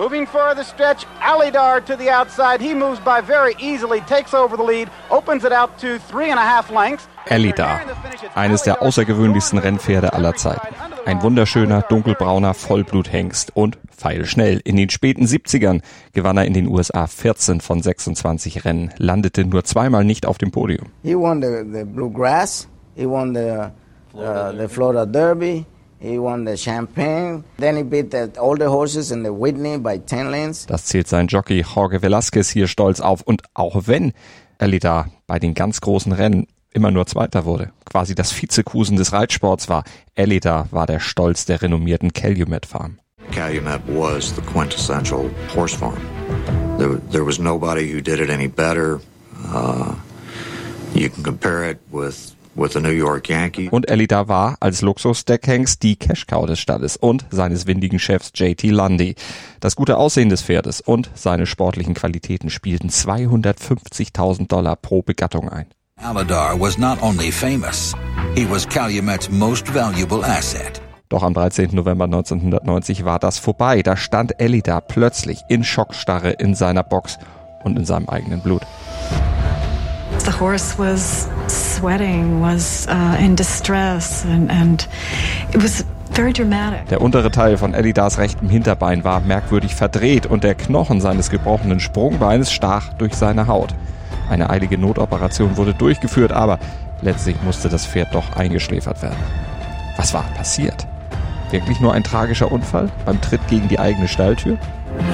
Moving for the stretch, Alidar to the outside. He moves by very easily, takes over the lead, opens it out to three and a half lengths. Alidar, eines der außergewöhnlichsten Rennpferde aller Zeiten. Ein wunderschöner, dunkelbrauner Vollbluthengst und feilschnell. In den späten 70ern gewann er in den USA 14 von 26 Rennen, landete nur zweimal nicht auf dem Podium. He won the, the Bluegrass, he won the, uh, the Florida Derby, He won the Champagne. Then he beat the older horses in the Whitney by 10 lanes. Das zählt sein Jockey Jorge Velasquez hier stolz auf. Und auch wenn Elida bei den ganz großen Rennen immer nur Zweiter wurde, quasi das Vizekusen des Reitsports war, Elida war der Stolz der renommierten Calumet Farm. Calumet was the quintessential horse farm. There, there was nobody who did it any better. Uh, you can compare it with with the New York Yankees. Und Elida war als Luxus-Deckhengst die Cash-Cow des Stalles und seines windigen Chefs JT Lundy. Das gute Aussehen des Pferdes und seine sportlichen Qualitäten spielten 250.000 Dollar pro Begattung ein. Aladar was not only famous, he was Calumet's most valuable asset. Doch am 13. November 1990 war das vorbei. Da stand Elida plötzlich in Schockstarre in seiner Box und in seinem eigenen Blut. The horse was sweating, was uh, in distress, and, and it was. Der untere Teil von Elidars rechtem Hinterbein war merkwürdig verdreht und der Knochen seines gebrochenen Sprungbeines stach durch seine Haut. Eine eilige Notoperation wurde durchgeführt, aber letztlich musste das Pferd doch eingeschläfert werden. Was war passiert? Wirklich nur ein tragischer Unfall beim Tritt gegen die eigene Stalltür?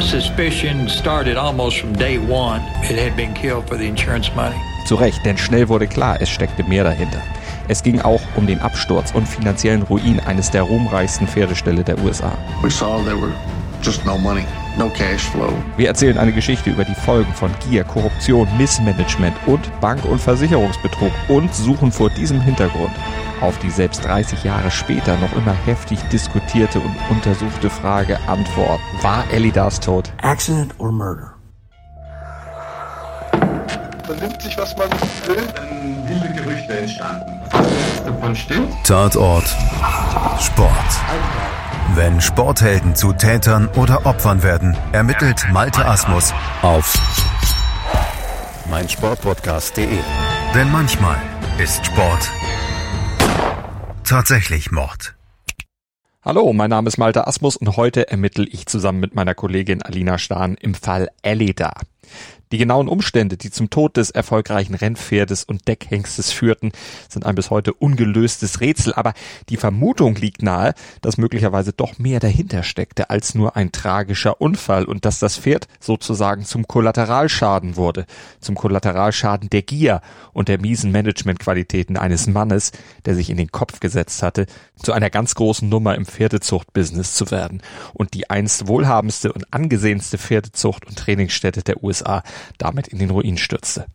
Suspicion started almost from day one. It had been killed for the insurance money. Zu Recht, denn schnell wurde klar, es steckte mehr dahinter. Es ging auch um den Absturz und finanziellen Ruin eines der ruhmreichsten Pferdeställe der USA. We saw there were just no money, no cash flow. Wir erzählen eine Geschichte über die Folgen von Gier, Korruption, Missmanagement und Bank- und Versicherungsbetrug und suchen vor diesem Hintergrund auf die selbst 30 Jahre später noch immer heftig diskutierte und untersuchte Frage Antwort. War Elidars Tod? Accident or murder? Man nimmt sich, was man will. Dann wilde Gerüchte entstanden. Davon stimmt. Tatort Sport. Wenn Sporthelden zu Tätern oder Opfern werden, ermittelt Malte Asmus auf meinsportpodcast.de. Denn manchmal ist Sport tatsächlich Mord. Hallo, mein Name ist Malte Asmus und heute ermittle ich zusammen mit meiner Kollegin Alina Stahn im Fall Elida. Die genauen Umstände, die zum Tod des erfolgreichen Rennpferdes und Deckhengstes führten, sind ein bis heute ungelöstes Rätsel, aber die Vermutung liegt nahe, dass möglicherweise doch mehr dahinter steckte als nur ein tragischer Unfall und dass das Pferd sozusagen zum Kollateralschaden wurde, zum Kollateralschaden der Gier und der miesen Managementqualitäten eines Mannes, der sich in den Kopf gesetzt hatte, zu einer ganz großen Nummer im Pferdezuchtbusiness zu werden. Und die einst wohlhabendste und angesehenste Pferdezucht und Trainingsstätte der USA damit in den Ruin stürzte.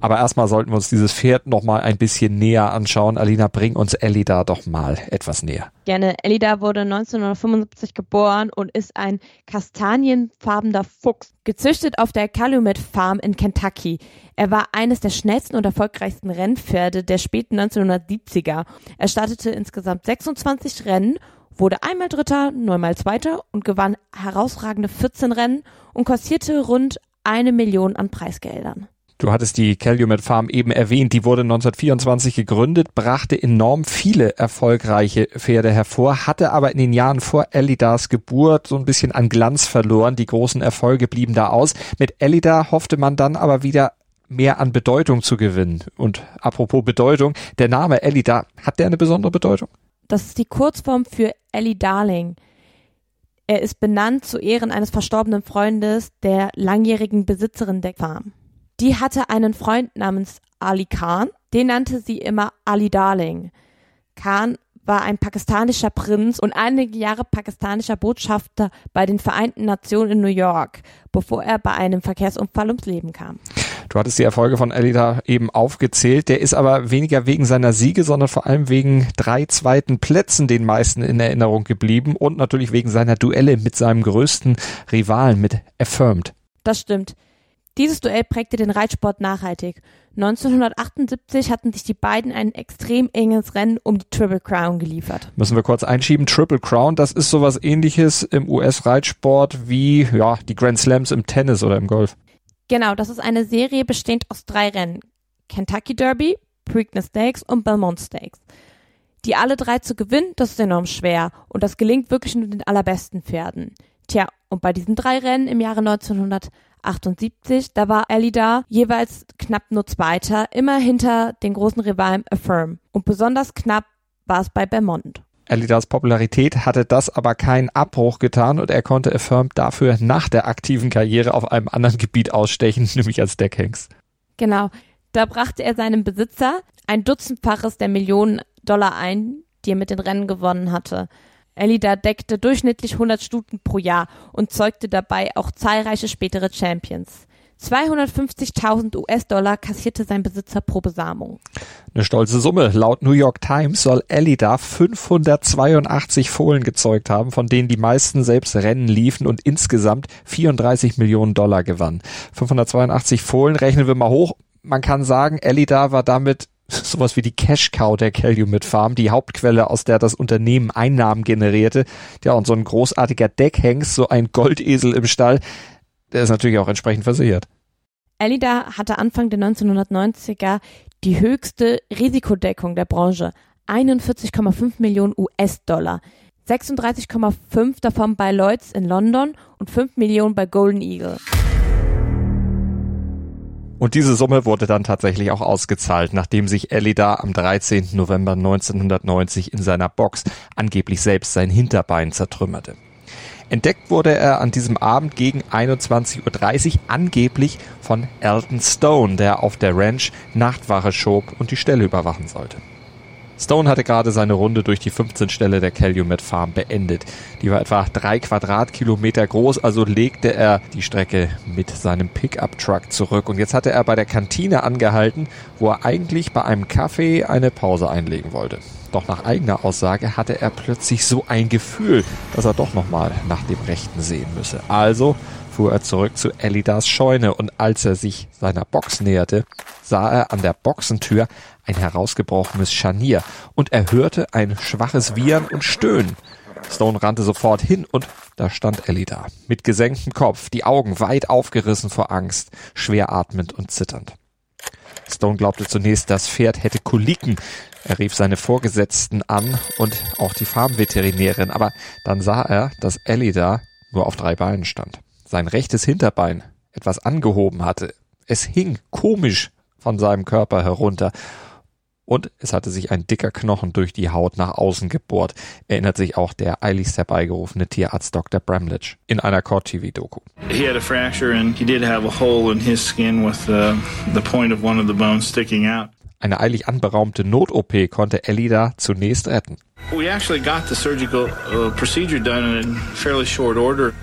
Aber erstmal sollten wir uns dieses Pferd noch mal ein bisschen näher anschauen. Alina, bring uns Elida doch mal etwas näher. Gerne. Elida wurde 1975 geboren und ist ein kastanienfarbener Fuchs, gezüchtet auf der Calumet Farm in Kentucky. Er war eines der schnellsten und erfolgreichsten Rennpferde der späten 1970er. Er startete insgesamt 26 Rennen wurde einmal Dritter, neunmal Zweiter und gewann herausragende 14 Rennen und kassierte rund eine Million an Preisgeldern. Du hattest die Calumet Farm eben erwähnt. Die wurde 1924 gegründet, brachte enorm viele erfolgreiche Pferde hervor, hatte aber in den Jahren vor Elidars Geburt so ein bisschen an Glanz verloren. Die großen Erfolge blieben da aus. Mit Elida hoffte man dann aber wieder mehr an Bedeutung zu gewinnen. Und apropos Bedeutung, der Name Elida, hat der eine besondere Bedeutung? Das ist die Kurzform für Ellie Darling. Er ist benannt zu Ehren eines verstorbenen Freundes der langjährigen Besitzerin der Farm. Die hatte einen Freund namens Ali Khan, den nannte sie immer Ali Darling. Khan war ein pakistanischer Prinz und einige Jahre pakistanischer Botschafter bei den Vereinten Nationen in New York, bevor er bei einem Verkehrsunfall ums Leben kam. Du hattest die Erfolge von Elida eben aufgezählt. Der ist aber weniger wegen seiner Siege, sondern vor allem wegen drei zweiten Plätzen den meisten in Erinnerung geblieben und natürlich wegen seiner Duelle mit seinem größten Rivalen, mit Affirmed. Das stimmt. Dieses Duell prägte den Reitsport nachhaltig. 1978 hatten sich die beiden ein extrem enges Rennen um die Triple Crown geliefert. Müssen wir kurz einschieben. Triple Crown, das ist sowas ähnliches im US-Reitsport wie ja, die Grand Slams im Tennis oder im Golf. Genau, das ist eine Serie bestehend aus drei Rennen. Kentucky Derby, Preakness Stakes und Belmont Stakes. Die alle drei zu gewinnen, das ist enorm schwer und das gelingt wirklich nur den allerbesten Pferden. Tja, und bei diesen drei Rennen im Jahre 1978, da war Ellie da jeweils knapp nur Zweiter, immer hinter den großen Rivalen Affirm. Und besonders knapp war es bei Belmont. Elidas Popularität hatte das aber keinen Abbruch getan und er konnte Affirm dafür nach der aktiven Karriere auf einem anderen Gebiet ausstechen, nämlich als Deckhengst. Genau. Da brachte er seinem Besitzer ein Dutzendfaches der Millionen Dollar ein, die er mit den Rennen gewonnen hatte. Elida deckte durchschnittlich 100 Stuten pro Jahr und zeugte dabei auch zahlreiche spätere Champions. 250.000 US-Dollar kassierte sein Besitzer pro Besamung. Eine stolze Summe. Laut New York Times soll Elida 582 Fohlen gezeugt haben, von denen die meisten selbst Rennen liefen und insgesamt 34 Millionen Dollar gewann. 582 Fohlen rechnen wir mal hoch. Man kann sagen, Elida war damit sowas wie die Cash Cow der Calumet Farm, die Hauptquelle, aus der das Unternehmen Einnahmen generierte. Ja, und so ein großartiger Deckhengst, so ein Goldesel im Stall, der ist natürlich auch entsprechend versichert. Elida hatte Anfang der 1990er die höchste Risikodeckung der Branche, 41,5 Millionen US-Dollar. 36,5 davon bei Lloyds in London und 5 Millionen bei Golden Eagle. Und diese Summe wurde dann tatsächlich auch ausgezahlt, nachdem sich Elida am 13. November 1990 in seiner Box angeblich selbst sein Hinterbein zertrümmerte. Entdeckt wurde er an diesem Abend gegen 21.30 Uhr angeblich von Elton Stone, der auf der Ranch Nachtwache schob und die Stelle überwachen sollte. Stone hatte gerade seine Runde durch die 15 Stelle der Calumet Farm beendet. Die war etwa drei Quadratkilometer groß, also legte er die Strecke mit seinem Pickup-Truck zurück. Und jetzt hatte er bei der Kantine angehalten, wo er eigentlich bei einem Kaffee eine Pause einlegen wollte. Doch nach eigener Aussage hatte er plötzlich so ein Gefühl, dass er doch nochmal nach dem Rechten sehen müsse. Also fuhr er zurück zu Elidas Scheune und als er sich seiner Box näherte, sah er an der Boxentür ein herausgebrochenes Scharnier und er hörte ein schwaches Wiehern und Stöhnen. Stone rannte sofort hin und da stand Ellie mit gesenktem Kopf, die Augen weit aufgerissen vor Angst, schwer atmend und zitternd. Stone glaubte zunächst, das Pferd hätte Koliken, er rief seine Vorgesetzten an und auch die Farmveterinärin, aber dann sah er, dass Ellie da nur auf drei Beinen stand. Sein rechtes Hinterbein etwas angehoben hatte. Es hing komisch von seinem Körper herunter. Und es hatte sich ein dicker Knochen durch die Haut nach außen gebohrt, erinnert sich auch der eiligst herbeigerufene Tierarzt Dr. Bramlage in einer Court-TV-Doku. He had a fracture and he did have a hole in his skin with the, the point of one of the bones sticking out. Eine eilig anberaumte Not-OP konnte Elida zunächst retten. We actually got the surgical uh, procedure done in fairly short order.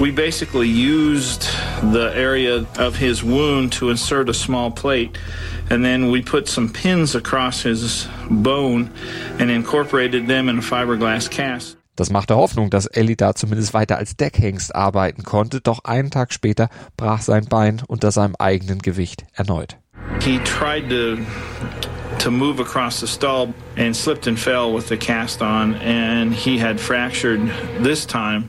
We basically used the area of his wound to insert a small plate, and then we put some pins across his bone and incorporated them in a fiberglass cast. Das machte Hoffnung, dass Ellie da zumindest weiter als Deckhengst arbeiten konnte, doch einen Tag später brach sein Bein unter seinem eigenen Gewicht erneut. He tried to to move across the stall and slipped and fell with the cast on, and he had fractured this time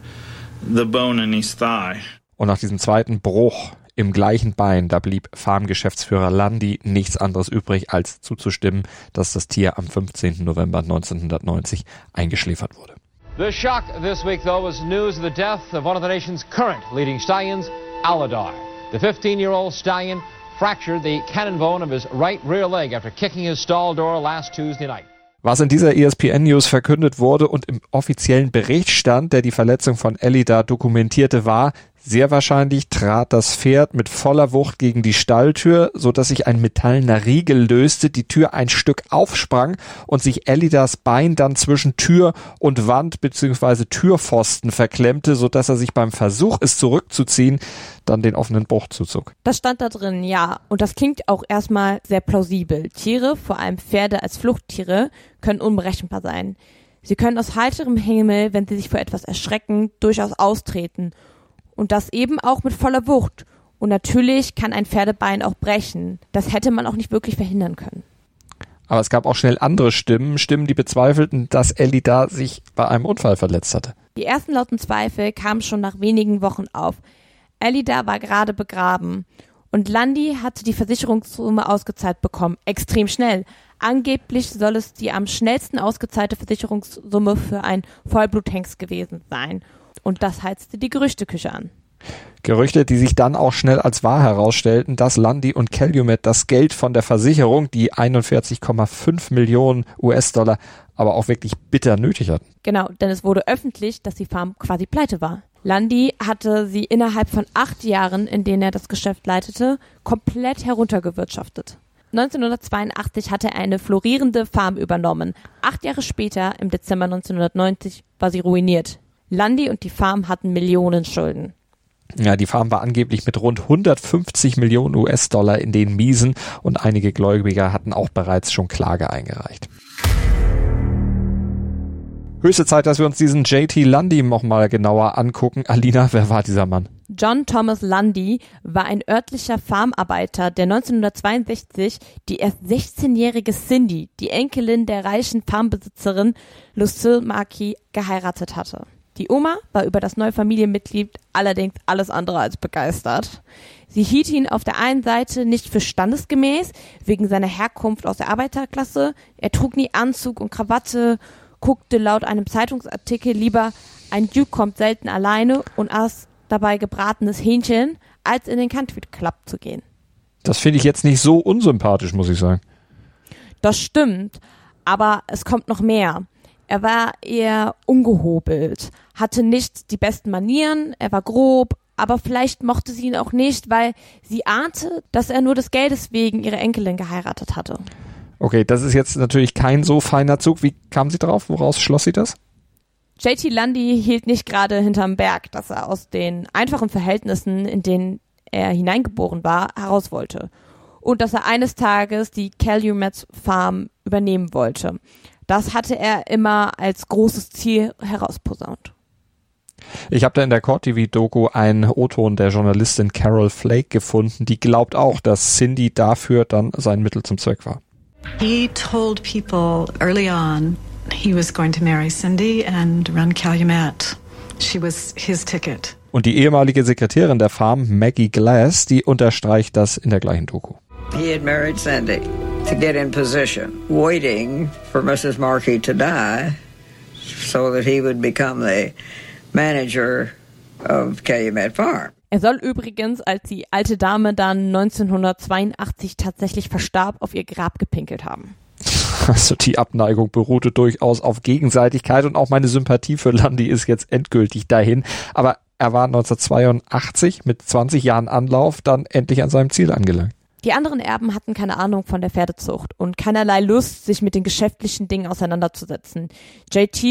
the bone in his thigh. Und nach diesem zweiten Bruch im gleichen Bein, da blieb Farmgeschäftsführer Landi nichts anderes übrig, als zuzustimmen, dass das Tier am 15. November 1990 eingeschläfert wurde. The shock this week, though, was news of the death of one of the nation's current leading stallions, Aladar. The 15-year-old stallion fractured the cannon bone of his right rear leg after kicking his stall door last Tuesday night. Was in dieser ESPN News verkündet wurde und im offiziellen Bericht stand, der die Verletzung von Ellie da dokumentierte, war, sehr wahrscheinlich trat das Pferd mit voller Wucht gegen die Stalltür, so dass sich ein metallener Riegel löste, die Tür ein Stück aufsprang und sich Elidas Bein dann zwischen Tür und Wand bzw. Türpfosten verklemmte, so dass er sich beim Versuch, es zurückzuziehen, dann den offenen Bruch zuzog. Das stand da drin, ja. Und das klingt auch erstmal sehr plausibel. Tiere, vor allem Pferde als Fluchttiere, können unberechenbar sein. Sie können aus heiterem Himmel, wenn sie sich vor etwas erschrecken, durchaus austreten und das eben auch mit voller Wucht. Und natürlich kann ein Pferdebein auch brechen. Das hätte man auch nicht wirklich verhindern können. Aber es gab auch schnell andere Stimmen, Stimmen, die bezweifelten, dass Ellie da sich bei einem Unfall verletzt hatte. Die ersten lauten Zweifel kamen schon nach wenigen Wochen auf. Elida war gerade begraben und Landy hatte die Versicherungssumme ausgezahlt bekommen, extrem schnell. Angeblich soll es die am schnellsten ausgezahlte Versicherungssumme für ein Vollbluthengst gewesen sein. Und das heizte die Gerüchteküche an. Gerüchte, die sich dann auch schnell als wahr herausstellten, dass Landy und Calumet das Geld von der Versicherung, die 41,5 Millionen US-Dollar, aber auch wirklich bitter nötig hatten. Genau, denn es wurde öffentlich, dass die Farm quasi pleite war. Landy hatte sie innerhalb von acht Jahren, in denen er das Geschäft leitete, komplett heruntergewirtschaftet. 1982 hatte er eine florierende Farm übernommen. Acht Jahre später, im Dezember 1990, war sie ruiniert. Landy und die Farm hatten Millionen Schulden. Ja, die Farm war angeblich mit rund 150 Millionen US-Dollar in den Miesen und einige Gläubiger hatten auch bereits schon Klage eingereicht. Höchste Zeit, dass wir uns diesen JT Lundy noch mal genauer angucken. Alina, wer war dieser Mann? John Thomas Lundy war ein örtlicher Farmarbeiter, der 1962 die erst 16-jährige Cindy, die Enkelin der reichen Farmbesitzerin Lucille Markey, geheiratet hatte. Die Oma war über das neue Familienmitglied allerdings alles andere als begeistert. Sie hielt ihn auf der einen Seite nicht für standesgemäß, wegen seiner Herkunft aus der Arbeiterklasse. Er trug nie Anzug und Krawatte, guckte laut einem Zeitungsartikel lieber ein Duke kommt selten alleine und aß dabei gebratenes Hähnchen, als in den Country Club zu gehen. Das finde ich jetzt nicht so unsympathisch, muss ich sagen. Das stimmt, aber es kommt noch mehr. Er war eher ungehobelt, hatte nicht die besten Manieren, er war grob, aber vielleicht mochte sie ihn auch nicht, weil sie ahnte, dass er nur des Geldes wegen ihre Enkelin geheiratet hatte. Okay, das ist jetzt natürlich kein so feiner Zug. Wie kam sie drauf? Woraus schloss sie das? JT Lundy hielt nicht gerade hinterm Berg, dass er aus den einfachen Verhältnissen, in denen er hineingeboren war, heraus wollte. Und dass er eines Tages die Calumet Farm übernehmen wollte. Das hatte er immer als großes Ziel herausposaunt. Ich habe da in der Court TV Doku einen O-Ton der Journalistin Carol Flake gefunden, die glaubt auch, dass Cindy dafür dann sein Mittel zum Zweck war. He told people early on he was going to marry Cindy and run Calumet. She was his ticket. Und die ehemalige Sekretärin der Farm, Maggie Glass, die unterstreicht das in der gleichen Doku. He had married Cindy to get in position, waiting for Mrs. Markey to die so that he would become the manager of Calumet Farm. Er soll übrigens, als die alte Dame dann 1982 tatsächlich verstarb, auf ihr Grab gepinkelt haben. Also die Abneigung beruhte durchaus auf Gegenseitigkeit und auch meine Sympathie für Landy ist jetzt endgültig dahin. Aber er war 1982 mit 20 Jahren Anlauf dann endlich an seinem Ziel angelangt. Die anderen Erben hatten keine Ahnung von der Pferdezucht und keinerlei Lust, sich mit den geschäftlichen Dingen auseinanderzusetzen. JT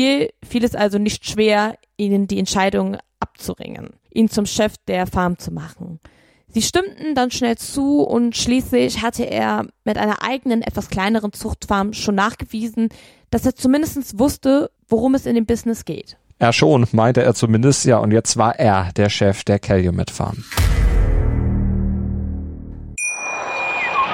fiel es also nicht schwer, ihnen die Entscheidung abzuringen, ihn zum Chef der Farm zu machen. Sie stimmten dann schnell zu und schließlich hatte er mit einer eigenen, etwas kleineren Zuchtfarm schon nachgewiesen, dass er zumindest wusste, worum es in dem Business geht. Er schon, meinte er zumindest, ja, und jetzt war er der Chef der Calumet Farm.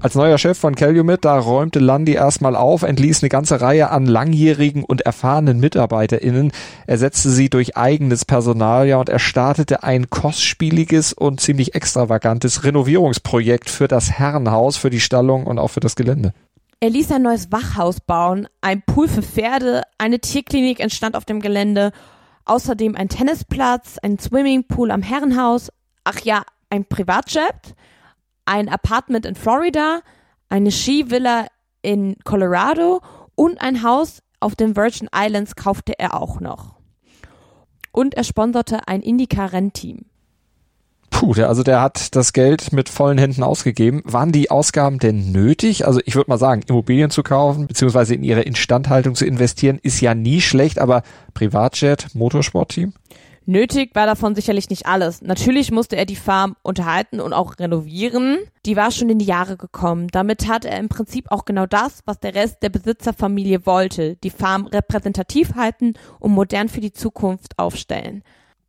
Als neuer Chef von Calumet, da räumte Lundy erstmal auf, entließ eine ganze Reihe an langjährigen und erfahrenen MitarbeiterInnen, ersetzte sie durch eigenes Personal, ja, und er startete ein kostspieliges und ziemlich extravagantes Renovierungsprojekt für das Herrenhaus, für die Stallung und auch für das Gelände. Er ließ ein neues Wachhaus bauen, ein Pool für Pferde, eine Tierklinik entstand auf dem Gelände, außerdem ein Tennisplatz, ein Swimmingpool am Herrenhaus, ach ja, ein Privatjet, ein Apartment in Florida, eine Skivilla in Colorado und ein Haus auf den Virgin Islands kaufte er auch noch. Und er sponserte ein Indica-Rennteam. Puh, der, also der hat das Geld mit vollen Händen ausgegeben. Waren die Ausgaben denn nötig? Also ich würde mal sagen, Immobilien zu kaufen, beziehungsweise in ihre Instandhaltung zu investieren, ist ja nie schlecht, aber Privatjet, Motorsportteam? Nötig war davon sicherlich nicht alles. Natürlich musste er die Farm unterhalten und auch renovieren. Die war schon in die Jahre gekommen. Damit tat er im Prinzip auch genau das, was der Rest der Besitzerfamilie wollte. Die Farm repräsentativ halten und modern für die Zukunft aufstellen.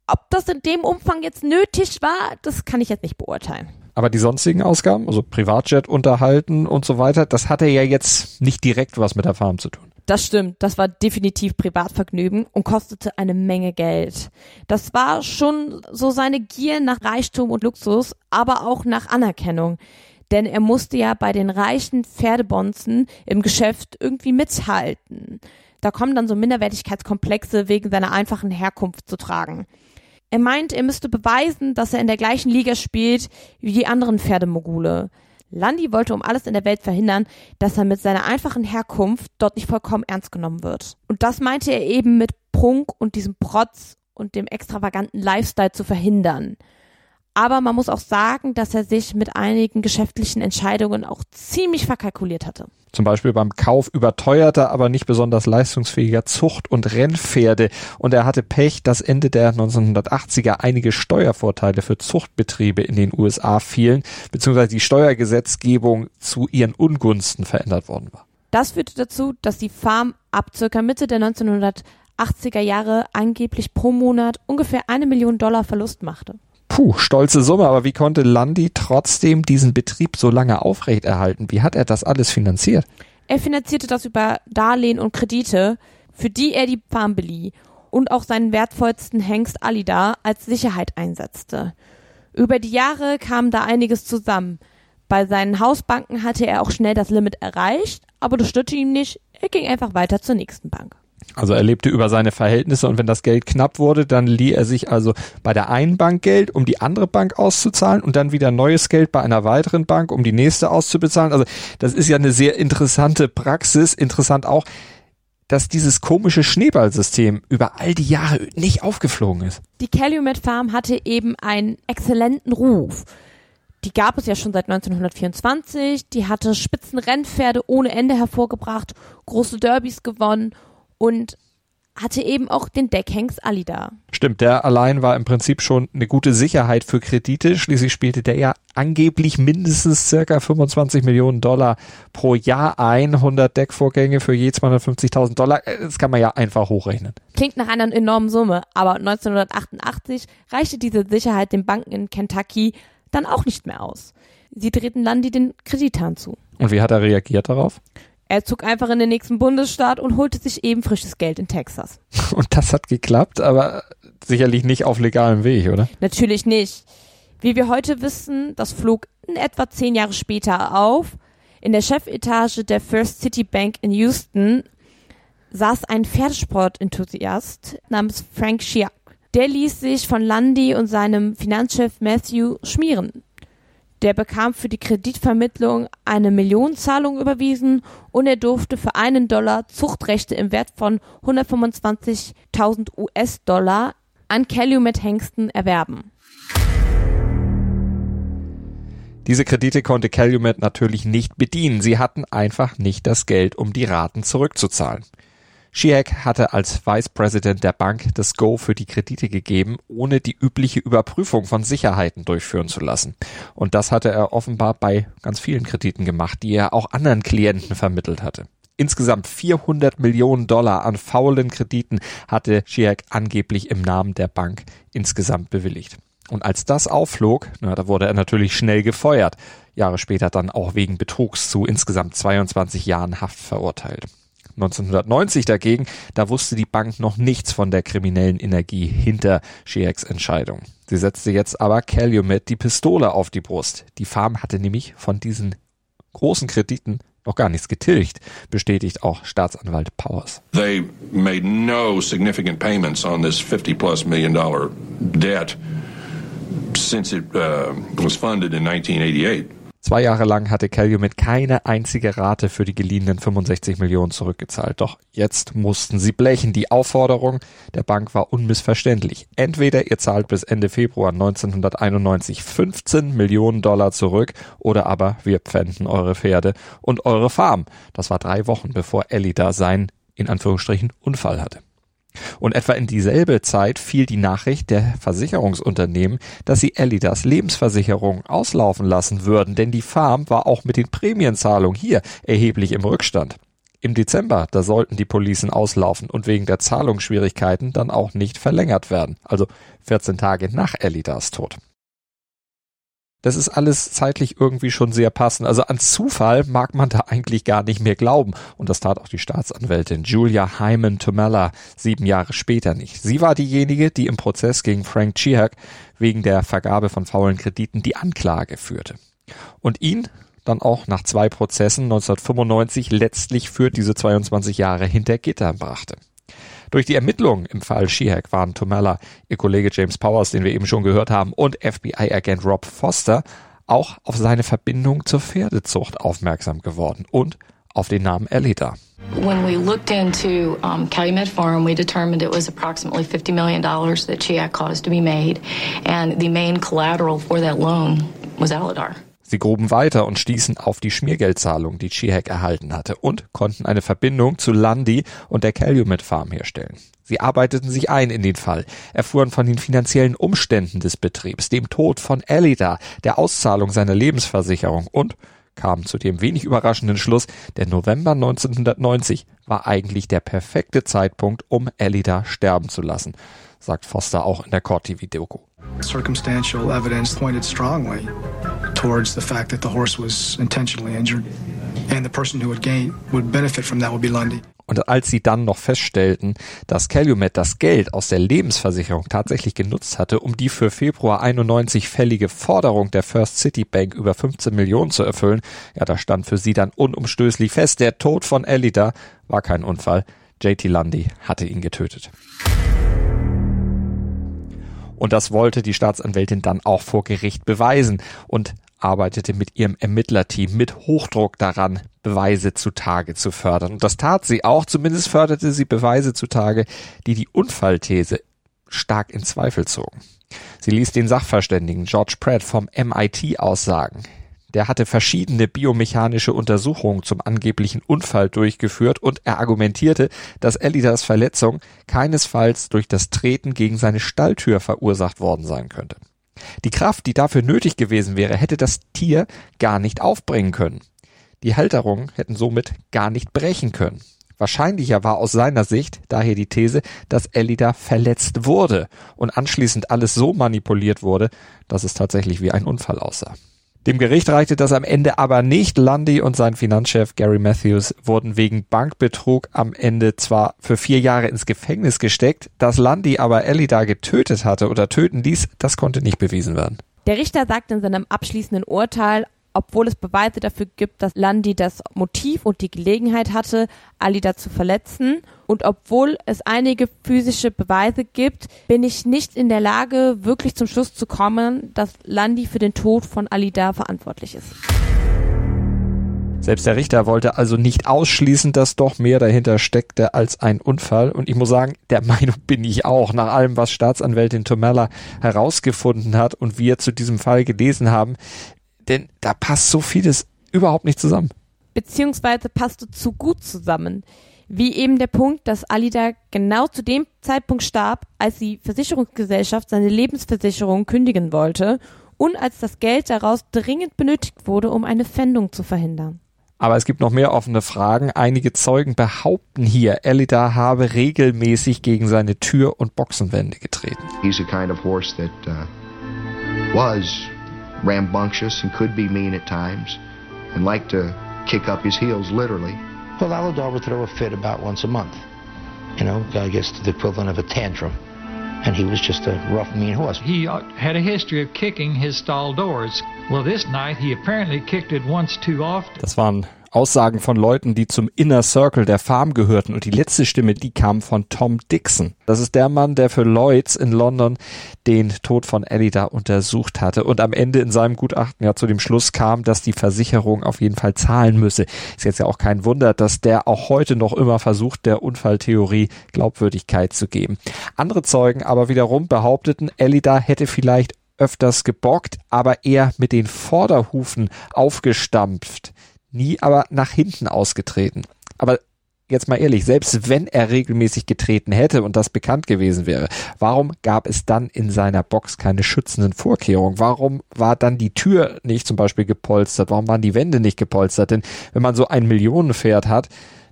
Ob das in dem Umfang jetzt nötig war, das kann ich jetzt nicht beurteilen. Aber die sonstigen Ausgaben, also Privatjet unterhalten und so weiter, das hatte ja jetzt nicht direkt was mit der Farm zu tun. Das stimmt, das war definitiv Privatvergnügen und kostete eine Menge Geld. Das war schon so seine Gier nach Reichtum und Luxus, aber auch nach Anerkennung. Denn er musste ja bei den reichen Pferdebonzen im Geschäft irgendwie mithalten. Da kommen dann so Minderwertigkeitskomplexe wegen seiner einfachen Herkunft zu tragen. Er meint, er müsste beweisen, dass er in der gleichen Liga spielt wie die anderen Pferdemogule. Landi wollte um alles in der Welt verhindern, dass er mit seiner einfachen Herkunft dort nicht vollkommen ernst genommen wird. Und das meinte er eben mit Prunk und diesem Protz und dem extravaganten Lifestyle zu verhindern. Aber man muss auch sagen, dass er sich mit einigen geschäftlichen Entscheidungen auch ziemlich verkalkuliert hatte. Zum Beispiel beim Kauf überteuerter, aber nicht besonders leistungsfähiger Zucht- und Rennpferde. Und er hatte Pech, dass Ende der 1980er einige Steuervorteile für Zuchtbetriebe in den USA fielen, beziehungsweise die Steuergesetzgebung zu ihren Ungunsten verändert worden war. Das führte dazu, dass die Farm ab circa Mitte der 1980er Jahre angeblich pro Monat ungefähr eine Million Dollar Verlust machte. Puh, stolze Summe, aber wie konnte Landi trotzdem diesen Betrieb so lange aufrechterhalten? Wie hat er das alles finanziert? Er finanzierte das über Darlehen und Kredite, für die er die Farm belieh und auch seinen wertvollsten Hengst Alida als Sicherheit einsetzte. Über die Jahre kam da einiges zusammen. Bei seinen Hausbanken hatte er auch schnell das Limit erreicht, aber das störte ihm nicht. Er ging einfach weiter zur nächsten Bank. Also er lebte über seine Verhältnisse und wenn das Geld knapp wurde, dann lieh er sich also bei der einen Bank Geld, um die andere Bank auszuzahlen und dann wieder neues Geld bei einer weiteren Bank, um die nächste auszubezahlen. Also das ist ja eine sehr interessante Praxis. Interessant auch, dass dieses komische Schneeballsystem über all die Jahre nicht aufgeflogen ist. Die Calumet Farm hatte eben einen exzellenten Ruf. Die gab es ja schon seit 1924. Die hatte Spitzenrennpferde ohne Ende hervorgebracht, große Derbys gewonnen und hatte eben auch den Deckhengst Alida. Stimmt, der allein war im Prinzip schon eine gute Sicherheit für Kredite. Schließlich spielte der ja angeblich mindestens circa 25 Millionen Dollar pro Jahr ein. 100 Deckvorgänge für je 250.000 Dollar. Das kann man ja einfach hochrechnen. Klingt nach einer enormen Summe, aber 1988 reichte diese Sicherheit den Banken in Kentucky dann auch nicht mehr aus. Sie drehten Landi den Kreditern zu. Und wie hat er reagiert darauf? Er zog einfach in den nächsten Bundesstaat und holte sich eben frisches Geld in Texas. Und das hat geklappt, aber sicherlich nicht auf legalem Weg, oder? Natürlich nicht. Wie wir heute wissen, das flog in etwa zehn Jahre später auf. In der Chefetage der First City Bank in Houston saß ein Pferdesport-Enthusiast namens Frank Schiak. Der ließ sich von Lundy und seinem Finanzchef Matthew schmieren. Der bekam für die Kreditvermittlung eine Millionenzahlung überwiesen und er durfte für einen Dollar Zuchtrechte im Wert von 125.000 US-Dollar an Calumet Hengsten erwerben. Diese Kredite konnte Calumet natürlich nicht bedienen. Sie hatten einfach nicht das Geld, um die Raten zurückzuzahlen. Schiak hatte als Vice President der Bank das Go für die Kredite gegeben, ohne die übliche Überprüfung von Sicherheiten durchführen zu lassen. Und das hatte er offenbar bei ganz vielen Krediten gemacht, die er auch anderen Klienten vermittelt hatte. Insgesamt 400 Millionen Dollar an faulen Krediten hatte Schiak angeblich im Namen der Bank insgesamt bewilligt. Und als das aufflog, na, da wurde er natürlich schnell gefeuert. Jahre später dann auch wegen Betrugs zu insgesamt 22 Jahren Haft verurteilt. 1990 dagegen, da wusste die Bank noch nichts von der kriminellen Energie hinter Sheaks Entscheidung. Sie setzte jetzt aber Calumet die Pistole auf die Brust. Die Farm hatte nämlich von diesen großen Krediten noch gar nichts getilgt, bestätigt auch Staatsanwalt Powers. They made no significant payments on this 50 plus million dollar debt since it uh, was funded in 1988. Zwei Jahre lang hatte Calumet keine einzige Rate für die geliehenen 65 Millionen zurückgezahlt. Doch jetzt mussten sie blechen. Die Aufforderung der Bank war unmissverständlich. Entweder ihr zahlt bis Ende Februar 1991 15 Millionen Dollar zurück oder aber wir pfänden eure Pferde und eure Farm. Das war drei Wochen bevor Ellie da seinen, in Anführungsstrichen, Unfall hatte. Und etwa in dieselbe Zeit fiel die Nachricht der Versicherungsunternehmen, dass sie Elidas Lebensversicherung auslaufen lassen würden, denn die Farm war auch mit den Prämienzahlungen hier erheblich im Rückstand. Im Dezember, da sollten die Policen auslaufen und wegen der Zahlungsschwierigkeiten dann auch nicht verlängert werden, also 14 Tage nach Elidas Tod. Das ist alles zeitlich irgendwie schon sehr passend. Also an Zufall mag man da eigentlich gar nicht mehr glauben. Und das tat auch die Staatsanwältin Julia Hyman Tumella sieben Jahre später nicht. Sie war diejenige, die im Prozess gegen Frank Chihak wegen der Vergabe von faulen Krediten die Anklage führte. Und ihn dann auch nach zwei Prozessen 1995 letztlich für diese 22 Jahre hinter Gitter brachte. Durch die Ermittlungen im Fall Sheehack waren Tomella, ihr Kollege James Powers, den wir eben schon gehört haben, und FBI-Agent Rob Foster auch auf seine Verbindung zur Pferdezucht aufmerksam geworden und auf den Namen Elida. When we looked into um, Calumet Farm, we determined it was approximately $50 million that Chiak caused to be made, and the main collateral for that loan was Alidar. Sie gruben weiter und stießen auf die Schmiergeldzahlung, die Chihek erhalten hatte und konnten eine Verbindung zu Lundy und der Calumet Farm herstellen. Sie arbeiteten sich ein in den Fall, erfuhren von den finanziellen Umständen des Betriebs, dem Tod von Elida, der Auszahlung seiner Lebensversicherung und kamen zu dem wenig überraschenden Schluss, der November 1990 war eigentlich der perfekte Zeitpunkt, um Elida sterben zu lassen, sagt Foster auch in der Court-TV-Doku. Circumstantial evidence pointed strongly towards the fact that the horse was intentionally injured, and the person who would gain would benefit from that would be Lundy. Und als sie dann noch feststellten, dass Calumet das Geld aus der Lebensversicherung tatsächlich genutzt hatte, um die für Februar 91 fällige Forderung der First City Bank über 15 Millionen zu erfüllen, ja, da stand für sie dann unumstößlich fest, der Tod von Elida war kein Unfall. JT Lundy hatte ihn getötet. Und das wollte die Staatsanwältin dann auch vor Gericht beweisen und arbeitete mit ihrem Ermittlerteam mit Hochdruck daran, Beweise zutage zu fördern. Und das tat sie auch, zumindest förderte sie Beweise zutage, die die Unfallthese stark in Zweifel zogen. Sie ließ den Sachverständigen George Pratt vom MIT aussagen. Der hatte verschiedene biomechanische Untersuchungen zum angeblichen Unfall durchgeführt und er argumentierte, dass Elidas Verletzung keinesfalls durch das Treten gegen seine Stalltür verursacht worden sein könnte. Die Kraft, die dafür nötig gewesen wäre, hätte das Tier gar nicht aufbringen können. Die Halterungen hätten somit gar nicht brechen können. Wahrscheinlicher war aus seiner Sicht daher die These, dass Elida verletzt wurde und anschließend alles so manipuliert wurde, dass es tatsächlich wie ein Unfall aussah. Dem Gericht reichte das am Ende aber nicht. Lundy und sein Finanzchef Gary Matthews wurden wegen Bankbetrug am Ende zwar für vier Jahre ins Gefängnis gesteckt, dass Lundy aber Elida getötet hatte oder töten ließ, das konnte nicht bewiesen werden. Der Richter sagte in seinem abschließenden Urteil, obwohl es Beweise dafür gibt, dass Landi das Motiv und die Gelegenheit hatte, Alida zu verletzen. Und obwohl es einige physische Beweise gibt, bin ich nicht in der Lage, wirklich zum Schluss zu kommen, dass Landi für den Tod von Alida verantwortlich ist. Selbst der Richter wollte also nicht ausschließen, dass doch mehr dahinter steckte als ein Unfall. Und ich muss sagen, der Meinung bin ich auch. Nach allem, was Staatsanwältin Tomella herausgefunden hat und wir zu diesem Fall gelesen haben, denn da passt so vieles überhaupt nicht zusammen. Beziehungsweise passt du zu gut zusammen. Wie eben der Punkt, dass Alida genau zu dem Zeitpunkt starb, als die Versicherungsgesellschaft seine Lebensversicherung kündigen wollte und als das Geld daraus dringend benötigt wurde, um eine Pfändung zu verhindern. Aber es gibt noch mehr offene Fragen. Einige Zeugen behaupten hier, Elida habe regelmäßig gegen seine Tür- und Boxenwände getreten. He's a kind of horse that uh, was rambunctious and could be mean at times and liked to kick up his heels literally. Well, Aladar would throw a fit about once a month. You know, I guess the equivalent of a tantrum. And he was just a rough, mean horse. He uh, had a history of kicking his stall doors. Well, this night he apparently kicked it once too often. Das waren Aussagen von Leuten, die zum Inner Circle der Farm gehörten. Und die letzte Stimme, die kam von Tom Dixon. Das ist der Mann, der für Lloyds in London den Tod von Ellie da untersucht hatte und am Ende in seinem Gutachten ja zu dem Schluss kam, dass die Versicherung auf jeden Fall zahlen müsse. Ist jetzt ja auch kein Wunder, dass der auch heute noch immer versucht, der Unfalltheorie Glaubwürdigkeit zu geben. Andere Zeugen aber wiederum behaupteten, Elida hätte vielleicht öfters gebockt, aber eher mit den Vorderhufen aufgestampft nie aber nach hinten ausgetreten. Aber jetzt mal ehrlich, selbst wenn er regelmäßig getreten hätte und das bekannt gewesen wäre, warum gab es dann in seiner Box keine schützenden Vorkehrungen? Warum war dann die Tür nicht zum Beispiel gepolstert? Warum waren die Wände nicht gepolstert? Denn wenn man so ein Millionenpferd hat,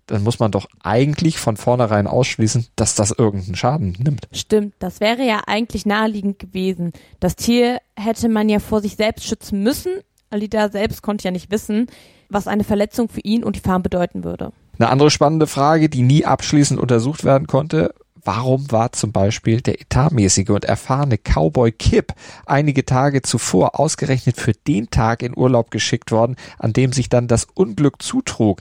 dann muss man doch eigentlich von vornherein ausschließen, dass das irgendeinen Schaden nimmt. Stimmt, das wäre ja eigentlich naheliegend gewesen. Das Tier hätte man ja vor sich selbst schützen müssen. Alida selbst konnte ja nicht wissen, was eine Verletzung für ihn und die Farm bedeuten würde. Eine andere spannende Frage, die nie abschließend untersucht werden konnte, Warum war zum Beispiel der etatmäßige und erfahrene Cowboy Kip einige Tage zuvor ausgerechnet für den Tag in Urlaub geschickt worden, an dem sich dann das Unglück zutrug?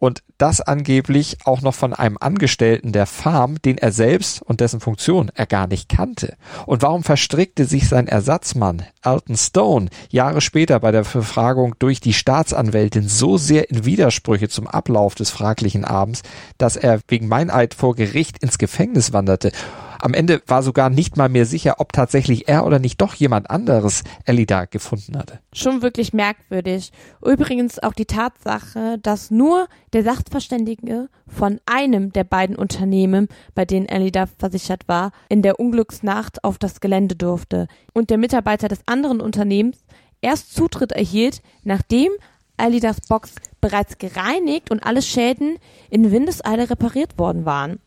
Und das angeblich auch noch von einem Angestellten der Farm, den er selbst und dessen Funktion er gar nicht kannte. Und warum verstrickte sich sein Ersatzmann, Alton Stone, Jahre später bei der Befragung durch die Staatsanwältin so sehr in Widersprüche zum Ablauf des fraglichen Abends, dass er wegen Meineid vor Gericht ins Gefängnis wanderte am Ende war sogar nicht mal mehr sicher, ob tatsächlich er oder nicht doch jemand anderes Elida gefunden hatte. Schon wirklich merkwürdig. Übrigens auch die Tatsache, dass nur der Sachverständige von einem der beiden Unternehmen, bei denen Elida versichert war, in der Unglücksnacht auf das Gelände durfte und der Mitarbeiter des anderen Unternehmens erst Zutritt erhielt, nachdem Alidas Box bereits gereinigt und alle Schäden in Windeseile repariert worden waren.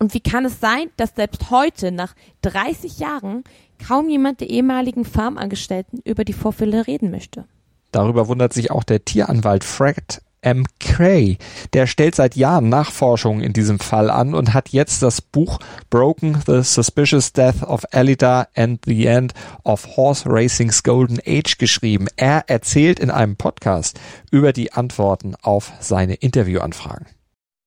Und wie kann es sein, dass selbst heute, nach 30 Jahren, kaum jemand der ehemaligen Farmangestellten über die Vorfälle reden möchte? Darüber wundert sich auch der Tieranwalt Fred M. Cray. Der stellt seit Jahren Nachforschungen in diesem Fall an und hat jetzt das Buch Broken, The Suspicious Death of Elida and the End of Horse Racing's Golden Age geschrieben. Er erzählt in einem Podcast über die Antworten auf seine Interviewanfragen.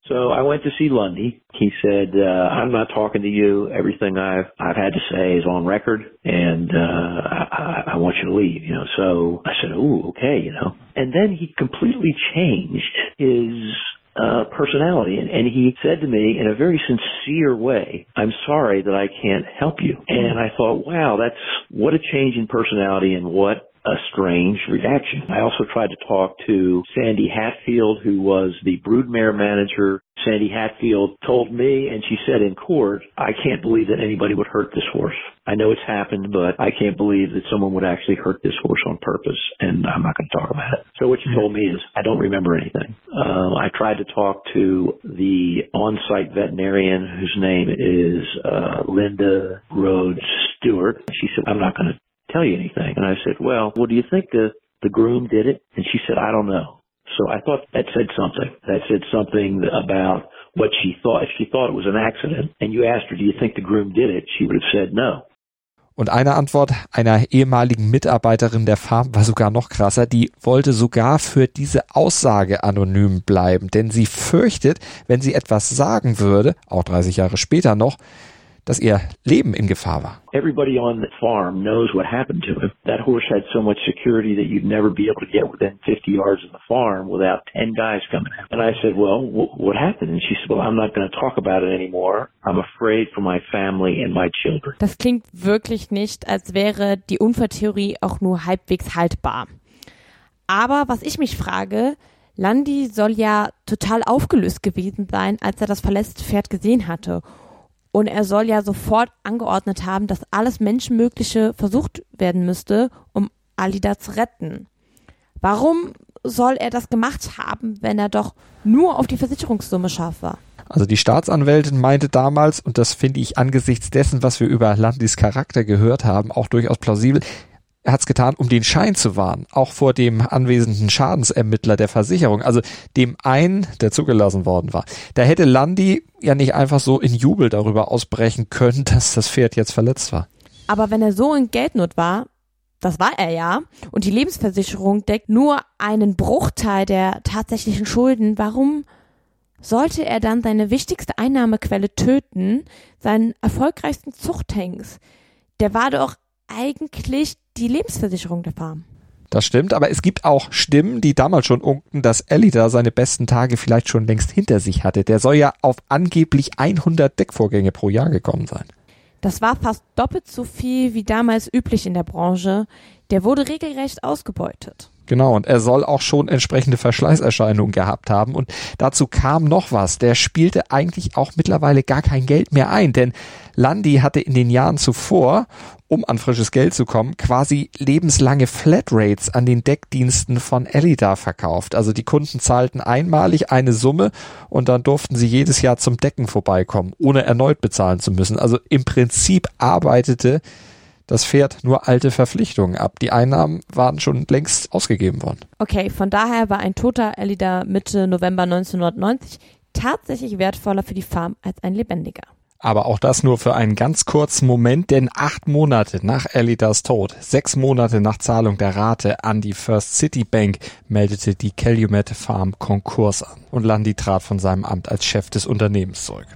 So I went to see Lundy. He said, uh, "I'm not talking to you. Everything I've I've had to say is on record, and uh, I, I want you to leave." You know. So I said, "Ooh, okay." You know. And then he completely changed his uh, personality. And, and he said to me in a very sincere way, I'm sorry that I can't help you. And I thought, wow, that's what a change in personality and what a strange reaction. I also tried to talk to Sandy Hatfield, who was the broodmare manager. Sandy Hatfield told me, and she said in court, I can't believe that anybody would hurt this horse. I know it's happened, but I can't believe that someone would actually hurt this horse on purpose, and I'm not going to talk about it. So what she told me is, I don't remember anything. Uh, I tried to talk to the on-site veterinarian, whose name is uh, Linda Rhodes Stewart. She said, I'm not going to tell you anything. And I said, well, well, do you think the, the groom did it? And she said, I don't know. So I thought that said something. That said something about what she thought. If she thought it was an accident and you asked her, do you think the groom did it? She would have said no. Und eine Antwort einer ehemaligen Mitarbeiterin der Farm war sogar noch krasser. Die wollte sogar für diese Aussage anonym bleiben, denn sie fürchtet, wenn sie etwas sagen würde, auch 30 Jahre später noch, dass ihr Leben in Gefahr war. Everybody on the farm knows what happened to him. That horse had so much security that you'd never be able to get within 50 yards of the farm without 10 guys coming out. And I said, well, what happened? And she said, well, I'm not going to talk about it anymore. I'm afraid for my family and my children. Das klingt wirklich nicht, als wäre die Unfalltheorie auch nur halbwegs haltbar. Aber was ich mich frage, Landy soll ja total aufgelöst gewesen sein, als er das verletzte Pferd gesehen hatte. Und er soll ja sofort angeordnet haben, dass alles Menschenmögliche versucht werden müsste, um Alida zu retten. Warum soll er das gemacht haben, wenn er doch nur auf die Versicherungssumme scharf war? Also die Staatsanwältin meinte damals, und das finde ich angesichts dessen, was wir über Landis Charakter gehört haben, auch durchaus plausibel, er hat es getan, um den Schein zu wahren, auch vor dem anwesenden Schadensermittler der Versicherung, also dem einen, der zugelassen worden war. Da hätte Landi ja nicht einfach so in Jubel darüber ausbrechen können, dass das Pferd jetzt verletzt war. Aber wenn er so in Geldnot war, Das war er ja. Und die Lebensversicherung deckt nur einen Bruchteil der tatsächlichen Schulden. Warum sollte er dann seine wichtigste Einnahmequelle töten, seinen erfolgreichsten Zuchthengst? Der war doch eigentlich die Lebensversicherung der Farm. Das stimmt, aber es gibt auch Stimmen, die damals schon unken, dass Elida seine besten Tage vielleicht schon längst hinter sich hatte. Der soll ja auf angeblich 100 Deckvorgänge pro Jahr gekommen sein. Das war fast doppelt so viel wie damals üblich in der Branche. Der wurde regelrecht ausgebeutet. Genau, und er soll auch schon entsprechende Verschleißerscheinungen gehabt haben. Und dazu kam noch was. Der spielte eigentlich auch mittlerweile gar kein Geld mehr ein, denn Landi hatte in den Jahren zuvor, um an frisches Geld zu kommen, quasi lebenslange Flatrates an den Deckdiensten von Elida verkauft. Also die Kunden zahlten einmalig eine Summe und dann durften sie jedes Jahr zum Decken vorbeikommen, ohne erneut bezahlen zu müssen. Also im Prinzip arbeitete das Pferd nur alte Verpflichtungen ab. Die Einnahmen waren schon längst ausgegeben worden. Okay, von daher war ein toter Elida Mitte November 1990 tatsächlich wertvoller für die Farm als ein lebendiger. Aber auch das nur für einen ganz kurzen Moment, denn acht Monate nach Elidas Tod, sechs Monate nach Zahlung der Rate an die First City Bank, meldete die Calumet Farm Konkurs an und Landy trat von seinem Amt als Chef des Unternehmens zurück.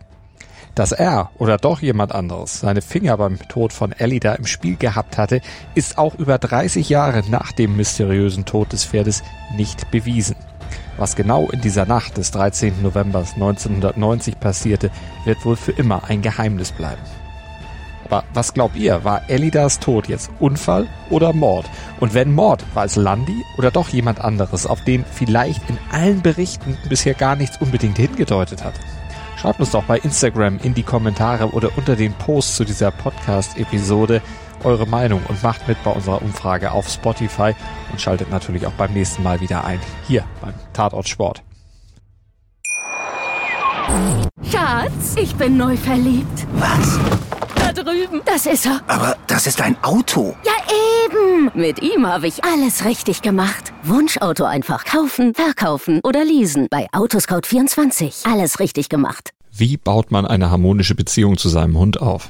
Dass er oder doch jemand anderes seine Finger beim Tod von Elida im Spiel gehabt hatte, ist auch über 30 Jahre nach dem mysteriösen Tod des Pferdes nicht bewiesen. Was genau in dieser Nacht des 13. November 1990 passierte, wird wohl für immer ein Geheimnis bleiben. Aber was glaubt ihr, war Elidas Tod jetzt Unfall oder Mord? Und wenn Mord, war es Landi oder doch jemand anderes, auf den vielleicht in allen Berichten bisher gar nichts unbedingt hingedeutet hat? Schreibt uns doch bei Instagram in die Kommentare oder unter den Post zu dieser Podcast-Episode eure Meinung und macht mit bei unserer Umfrage auf Spotify und schaltet natürlich auch beim nächsten Mal wieder ein. Hier beim Tatort Sport. Schatz, ich bin neu verliebt. Was? Da drüben. Das ist er. Aber das ist ein Auto. Ja, eben. Mit ihm habe ich alles richtig gemacht. Wunschauto einfach kaufen, verkaufen oder leasen. Bei Autoscout24. Alles richtig gemacht. Wie baut man eine harmonische Beziehung zu seinem Hund auf?